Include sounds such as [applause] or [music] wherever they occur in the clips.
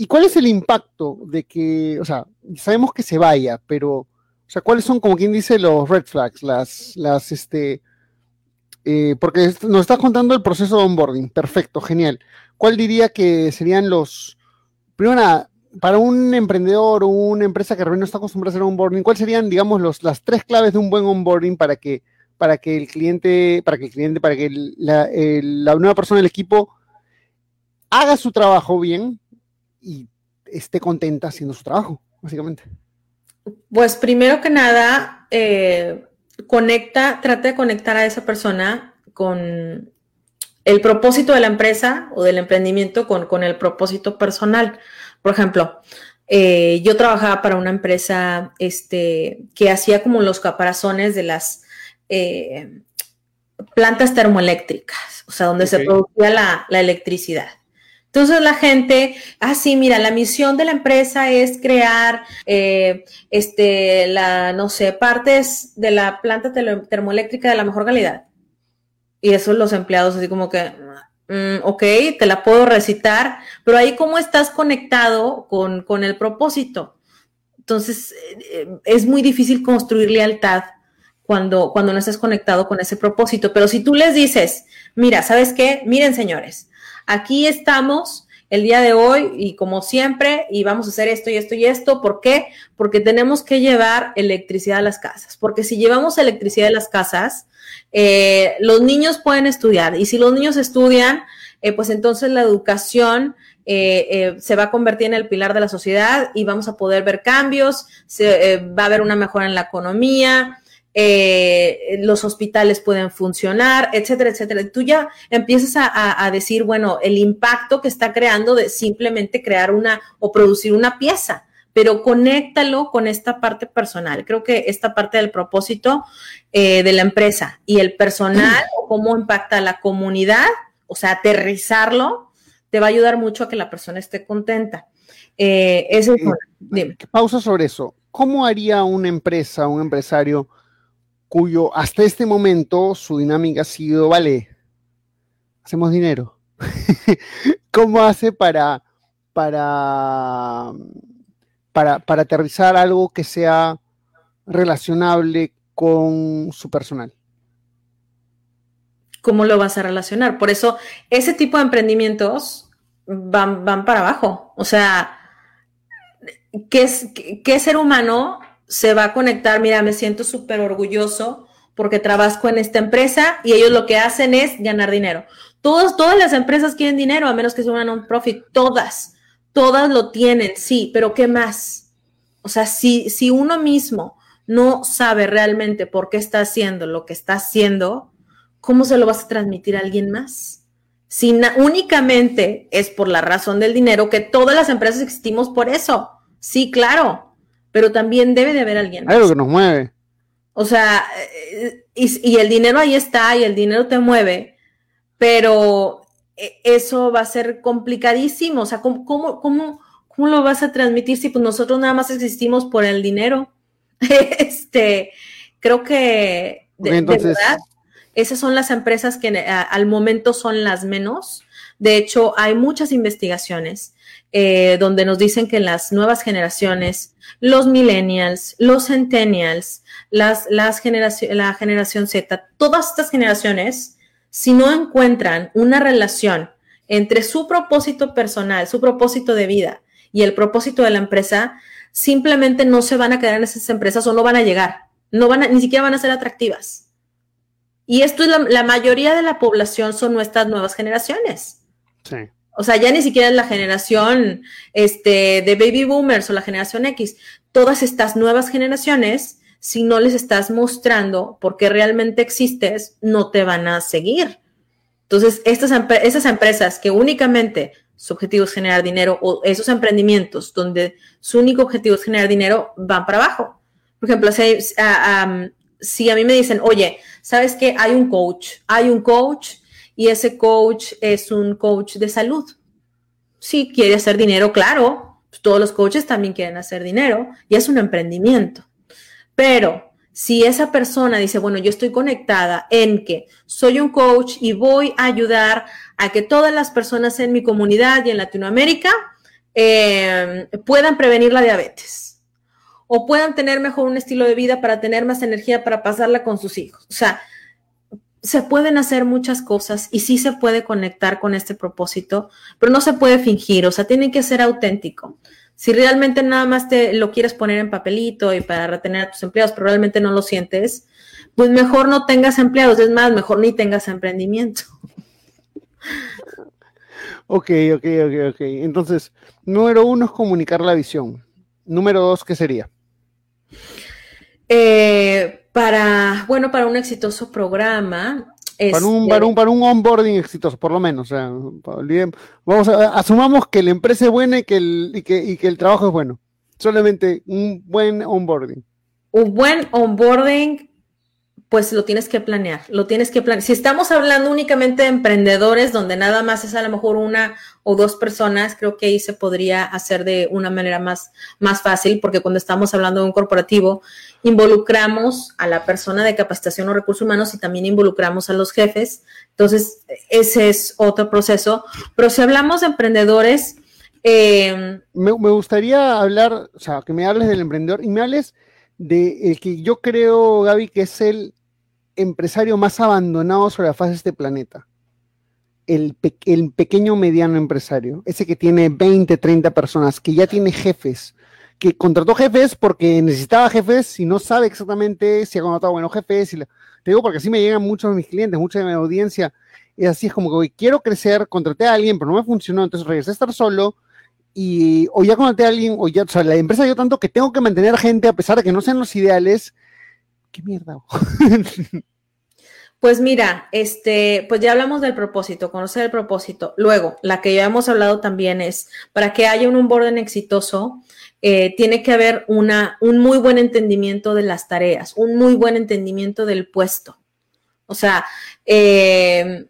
¿Y cuál es el impacto de que, o sea, sabemos que se vaya, pero, o sea, cuáles son, como quien dice, los red flags, las, las, este, eh, porque nos estás contando el proceso de onboarding, perfecto, genial. ¿Cuál diría que serían los, primero para un emprendedor o una empresa que realmente no está acostumbrada a hacer onboarding, ¿cuáles serían, digamos, los, las tres claves de un buen onboarding para que, para que el cliente, para que el cliente, para que la, la nueva persona del equipo haga su trabajo bien, y esté contenta haciendo su trabajo, básicamente? Pues primero que nada, eh, conecta, trata de conectar a esa persona con el propósito de la empresa o del emprendimiento con, el propósito personal. Por ejemplo, eh, yo trabajaba para una empresa este, que hacía como los caparazones de las eh, plantas termoeléctricas, o sea, donde se producía la, la electricidad. Entonces la gente, ah, sí, mira, la misión de la empresa es crear, eh, este, la, no sé, partes de la planta termoeléctrica de la mejor calidad. Y eso los empleados así como que, mm, ok, te la puedo recitar, pero ahí cómo estás conectado con, con el propósito. Entonces, eh, es muy difícil construir lealtad cuando, cuando no estás conectado con ese propósito. Pero si tú les dices, mira, ¿sabes qué? Miren, señores, aquí estamos el día de hoy y como siempre, y vamos a hacer esto y esto y esto. ¿Por qué? Porque tenemos que llevar electricidad a las casas. Porque si llevamos electricidad a las casas, eh, los niños pueden estudiar. Y si los niños estudian, eh, pues entonces la educación eh, se va a convertir en el pilar de la sociedad y vamos a poder ver cambios, se, va a haber una mejora en la economía, eh, los hospitales pueden funcionar, etcétera, etcétera. Tú ya empiezas a, decir, bueno, el impacto que está creando de simplemente crear una o producir una pieza, pero conéctalo con esta parte personal. Creo que esta parte del propósito eh, de la empresa y el personal [clears throat] o cómo impacta a la comunidad, o sea, aterrizarlo, te va a ayudar mucho a que la persona esté contenta. Eh, es, Pausa sobre eso. ¿Cómo haría una empresa, un empresario? Cuyo hasta este momento su dinámica ha sido, vale, hacemos dinero. [laughs] ¿Cómo hace para, para, para, para aterrizar algo que sea relacionable con su personal? ¿Cómo lo vas a relacionar? Por eso, ese tipo de emprendimientos van, van para abajo. O sea, ¿qué, qué ser humano se va a conectar, mira, me siento súper orgulloso porque trabajo en esta empresa y ellos lo que hacen es ganar dinero. Todos, todas las empresas quieren dinero, a menos que sea una non-profit, todas, todas lo tienen, sí, pero ¿qué más? O sea, si, si uno mismo no sabe realmente por qué está haciendo lo que está haciendo, ¿cómo se lo vas a transmitir a alguien más? Si únicamente es por la razón del dinero, que todas las empresas existimos por eso. Sí, claro, pero también debe de haber alguien. Hay algo que nos mueve. O sea, eh, y, el dinero ahí está y el dinero te mueve, pero eh, eso va a ser complicadísimo. O sea, ¿cómo, cómo, cómo, lo vas a transmitir si pues nosotros nada más existimos por el dinero? [laughs] este, creo que de, verdad, esas son las empresas que eh, al momento son las menos. De hecho, hay muchas investigaciones eh, donde nos dicen que las nuevas generaciones, los millennials, los centennials, las, las la generación Z, todas estas generaciones, si no encuentran una relación entre su propósito personal, su propósito de vida y el propósito de la empresa, simplemente no se van a quedar en esas empresas o no van a llegar, no van ni siquiera van a ser atractivas. Y esto es la, la mayoría de la población son nuestras nuevas generaciones. Sí. O sea, ya ni siquiera es la generación este, de baby boomers o la generación X. Todas estas nuevas generaciones, si no les estás mostrando por qué realmente existes, no te van a seguir. Entonces, estas esas empresas que únicamente su objetivo es generar dinero, o esos emprendimientos donde su único objetivo es generar dinero, van para abajo. Por ejemplo, si, si a mí me dicen, oye, ¿sabes qué? Hay un coach, hay un coach y ese coach es un coach de salud. Sí, quiere hacer dinero, claro. Todos los coaches también quieren hacer dinero y es un emprendimiento. Pero si esa persona dice, bueno, yo estoy conectada en que soy un coach y voy a ayudar a que todas las personas en mi comunidad y en Latinoamérica eh, puedan prevenir la diabetes o puedan tener mejor un estilo de vida para tener más energía para pasarla con sus hijos. O sea, se pueden hacer muchas cosas y sí se puede conectar con este propósito, pero no se puede fingir, o sea, tiene que ser auténtico. Si realmente nada más te lo quieres poner en papelito y para retener a tus empleados, pero realmente no lo sientes, pues mejor no tengas empleados, es más, mejor ni tengas emprendimiento. [laughs] Ok, ok, ok, ok. Entonces, número uno es comunicar la visión. Número dos, ¿qué sería? Eh, para, bueno, para un exitoso programa, para un, este, para, un, para un onboarding exitoso, por lo menos. O sea, vamos a, asumamos que la empresa es buena y que, el, y que, y que el trabajo es bueno. Solamente un buen onboarding. Un buen onboarding pues lo tienes que planear, lo tienes que planear. Si estamos hablando únicamente de emprendedores, donde nada más es a lo mejor una o dos personas, creo que ahí se podría hacer de una manera más, más fácil, porque cuando estamos hablando de un corporativo, involucramos a la persona de capacitación o recursos humanos y también involucramos a los jefes. Entonces, ese es otro proceso. Pero si hablamos de emprendedores... Eh, me, me gustaría hablar, o sea, que me hables del emprendedor y me hables de el que yo creo, Gaby, que es el empresario más abandonado sobre la faz de este planeta. El, pequeño mediano empresario, ese que tiene 20, 30 personas, que ya tiene jefes, que contrató jefes porque necesitaba jefes y no sabe exactamente si ha contratado buenos jefes. te digo porque así me llegan muchos de mis clientes, mucha de mi audiencia. Y así es como que quiero crecer, contraté a alguien, pero no me funcionó, entonces regresé a estar solo. Y o ya contraté a alguien, o ya, o sea, la empresa yo tanto que tengo que mantener gente a pesar de que no sean los ideales. ¿Qué mierda? [laughs] Pues mira, este, pues ya hablamos del propósito, conocer el propósito. Luego, la que ya hemos hablado también es, para que haya un onboarding exitoso, eh, tiene que haber una, un muy buen entendimiento de las tareas, un muy buen entendimiento del puesto. O sea, eh,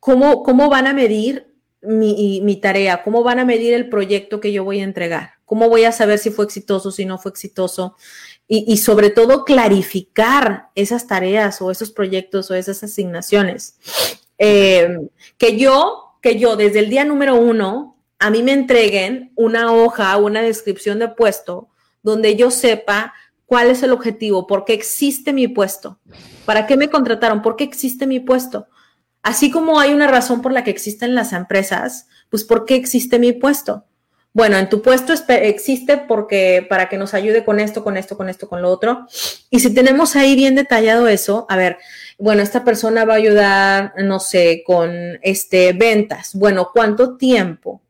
¿cómo, ¿cómo, van a medir mi, mi, tarea? ¿Cómo van a medir el proyecto que yo voy a entregar? ¿Cómo voy a saber si fue exitoso, si no fue exitoso? Y, sobre todo clarificar esas tareas o esos proyectos o esas asignaciones. Eh, que yo, que yo desde el día número uno, a mí me entreguen una hoja, una descripción de puesto donde yo sepa cuál es el objetivo, por qué existe mi puesto, para qué me contrataron, por qué existe mi puesto. Así como hay una razón por la que existen las empresas, pues por qué existe mi puesto bueno, en tu puesto existe porque para que nos ayude con esto, con esto, con esto, con lo otro. Y si tenemos ahí bien detallado eso, a ver, bueno, esta persona va a ayudar, no sé, con este ventas. Bueno, ¿cuánto tiempo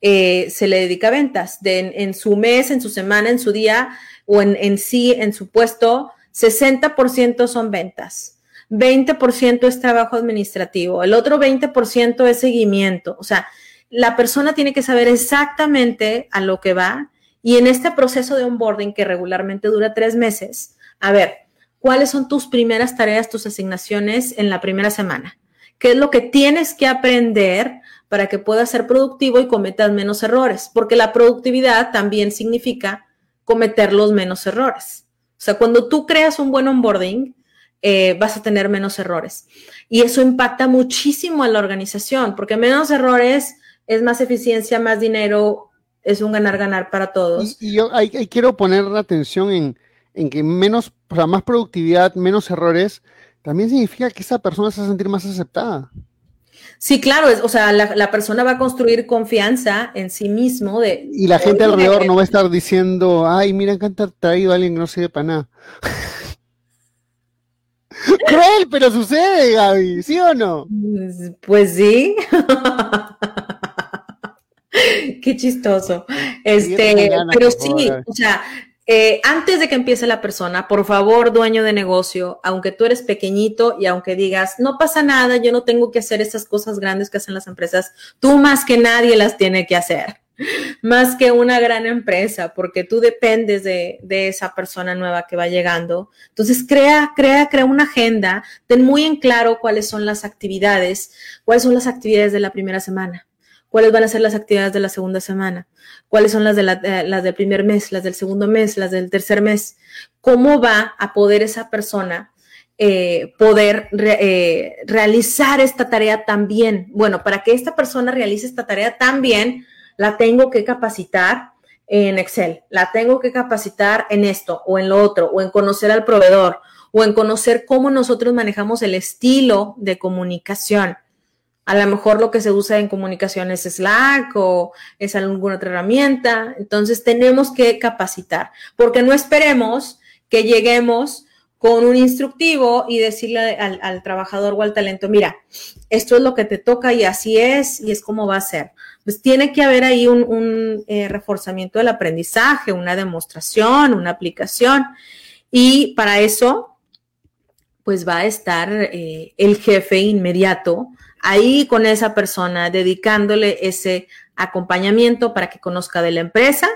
eh, se le dedica a ventas? De, en, su mes, en su semana, en su día o en, en sí, en su puesto, 60% son ventas. 20% es trabajo administrativo, el otro 20% es seguimiento. O sea, la persona tiene que saber exactamente a lo que va y en este proceso de onboarding que regularmente dura tres meses, a ver, ¿cuáles son tus primeras tareas, tus asignaciones en la primera semana? ¿Qué es lo que tienes que aprender para que puedas ser productivo y cometas menos errores? Porque la productividad también significa cometer los menos errores. O sea, cuando tú creas un buen onboarding, eh, vas a tener menos errores. Y eso impacta muchísimo a la organización, porque menos errores es más eficiencia, más dinero, es un ganar-ganar para todos. Y, yo ahí, quiero poner la atención en, que menos, o sea, más productividad, menos errores, también significa que esa persona se va a sentir más aceptada. Sí, claro, o sea, la, persona va a construir confianza en sí mismo. De, y la gente alrededor no va a estar diciendo, ay, mira, han traído a alguien que no sirve para nada. [laughs] Cruel, pero sucede, Gaby, ¿sí o no? Pues sí. [laughs] Qué chistoso. Este, pero sí, o sea, eh, antes de que empiece la persona, por favor, dueño de negocio, aunque tú eres pequeñito y aunque digas, no pasa nada, yo no tengo que hacer esas cosas grandes que hacen las empresas, tú más que nadie las tiene que hacer, más que una gran empresa, porque tú dependes de, de esa persona nueva que va llegando. Entonces, crea, crea, crea una agenda, ten muy en claro cuáles son las actividades, cuáles son las actividades de la primera semana cuáles van a ser las actividades de la segunda semana, cuáles son las, de eh, las del primer mes, las del segundo mes, las del tercer mes, cómo va a poder esa persona eh, poder eh, realizar esta tarea también. Bueno, para que esta persona realice esta tarea también, la tengo que capacitar en Excel, la tengo que capacitar en esto o en lo otro, o en conocer al proveedor, o en conocer cómo nosotros manejamos el estilo de comunicación. A lo mejor lo que se usa en comunicación es Slack o es alguna otra herramienta. Entonces tenemos que capacitar, porque no esperemos que lleguemos con un instructivo y decirle al, trabajador o al talento, mira, esto es lo que te toca y así es y es como va a ser. Pues tiene que haber ahí un, eh, reforzamiento del aprendizaje, una demostración, una aplicación. Y para eso, pues va a estar eh, el jefe inmediato ahí con esa persona, dedicándole ese acompañamiento para que conozca de la empresa,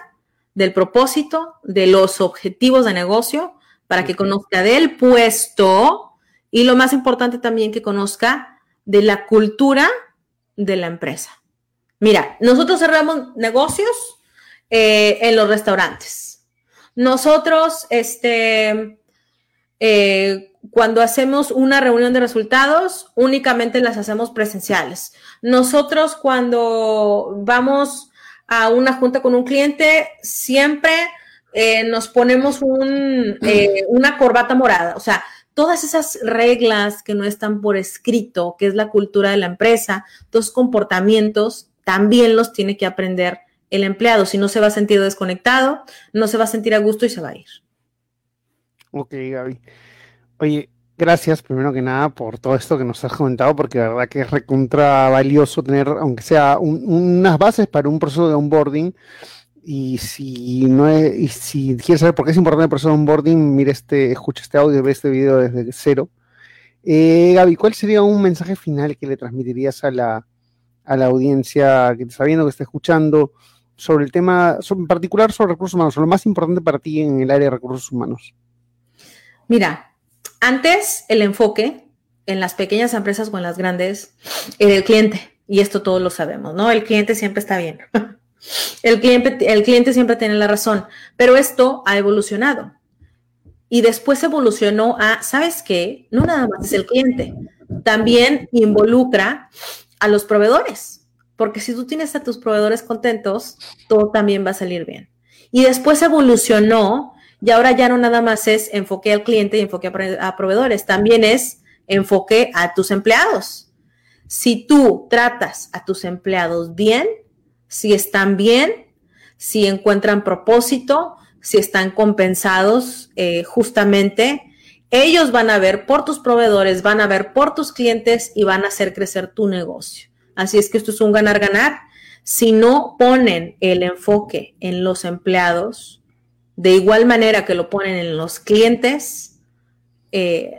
del propósito, de los objetivos de negocio, para que conozca del puesto y lo más importante también que conozca de la cultura de la empresa. Mira, nosotros cerramos negocios eh, en los restaurantes. Nosotros, este, eh, cuando hacemos una reunión de resultados, únicamente las hacemos presenciales. Nosotros cuando vamos a una junta con un cliente, siempre eh, nos ponemos eh, una corbata morada. O sea, todas esas reglas que no están por escrito, que es la cultura de la empresa, los comportamientos, también los tiene que aprender el empleado. Si no se va a sentir desconectado, no se va a sentir a gusto y se va a ir. Ok, Gaby. Oye, gracias primero que nada por todo esto que nos has comentado, porque la verdad que es recontra valioso tener, aunque sea unas bases para un proceso de onboarding. Y si no es, y si quieres saber por qué es importante el proceso de onboarding, mire este, escucha este audio, ve este video desde cero. Eh, Gaby, ¿cuál sería un mensaje final que le transmitirías a la, a la audiencia que está viendo, que está escuchando, sobre el tema, en particular sobre recursos humanos, lo más importante para ti en el área de recursos humanos? Mira, antes, el enfoque en las pequeñas empresas o en las grandes era el cliente. Y esto todos lo sabemos, ¿no? El cliente siempre está bien. [laughs] El cliente, el cliente siempre tiene la razón. Pero esto ha evolucionado. Y después evolucionó a, ¿sabes qué? No nada más es el cliente. También involucra a los proveedores. Porque si tú tienes a tus proveedores contentos, todo también va a salir bien. Y después evolucionó y ahora ya no nada más es enfoque al cliente y enfoque a proveedores, también es enfoque a tus empleados. Si tú tratas a tus empleados bien, si están bien, si encuentran propósito, si están compensados eh, justamente, ellos van a ver por tus proveedores, van a ver por tus clientes y van a hacer crecer tu negocio. Así es que esto es un ganar-ganar. Si no ponen el enfoque en los empleados, de igual manera que lo ponen en los clientes, eh,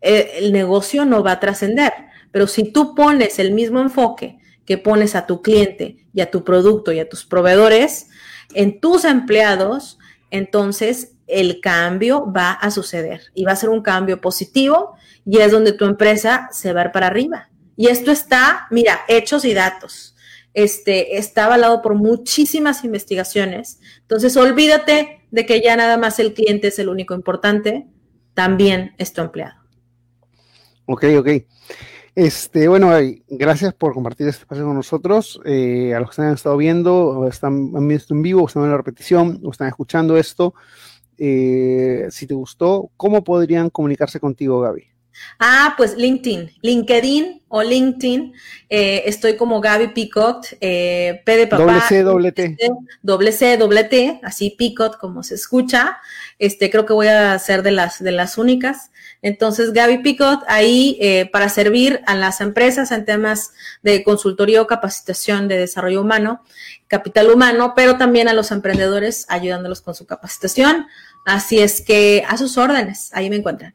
eh, el negocio no va a trascender. Pero si tú pones el mismo enfoque que pones a tu cliente y a tu producto y a tus proveedores en tus empleados, entonces el cambio va a suceder y va a ser un cambio positivo y es donde tu empresa se va a ir para arriba. Y esto está, mira, hechos y datos este, está avalado por muchísimas investigaciones. Entonces, olvídate de que ya nada más el cliente es el único importante, también es tu empleado. Ok, ok. Este, bueno, gracias por compartir este espacio con nosotros. Eh, a los que han estado viendo, o están, han visto en vivo, o están en la repetición, o están escuchando esto, eh, si te gustó, ¿cómo podrían comunicarse contigo, Gaby? Ah, pues LinkedIn, LinkedIn o LinkedIn. Eh, estoy como Gaby Picot, eh, P de papá. Doble C, doble T. Doble C, doble T, así Picot como se escucha. Este, creo que voy a ser de las, de las únicas. Entonces, Gaby Picot, ahí eh, para servir a las empresas en temas de consultoría o capacitación de desarrollo humano, capital humano, pero también a los emprendedores ayudándolos con su capacitación. Así es que a sus órdenes, ahí me encuentran.